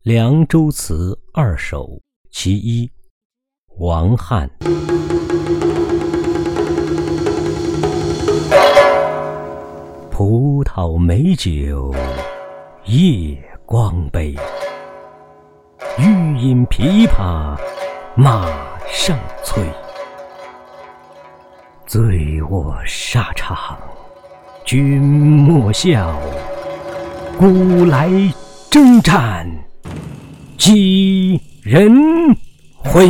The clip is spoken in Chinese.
《凉州词二首·其一》王翰。葡萄美酒夜光杯，欲饮琵琶马上催。醉卧沙场君莫笑，古来征战。几人回？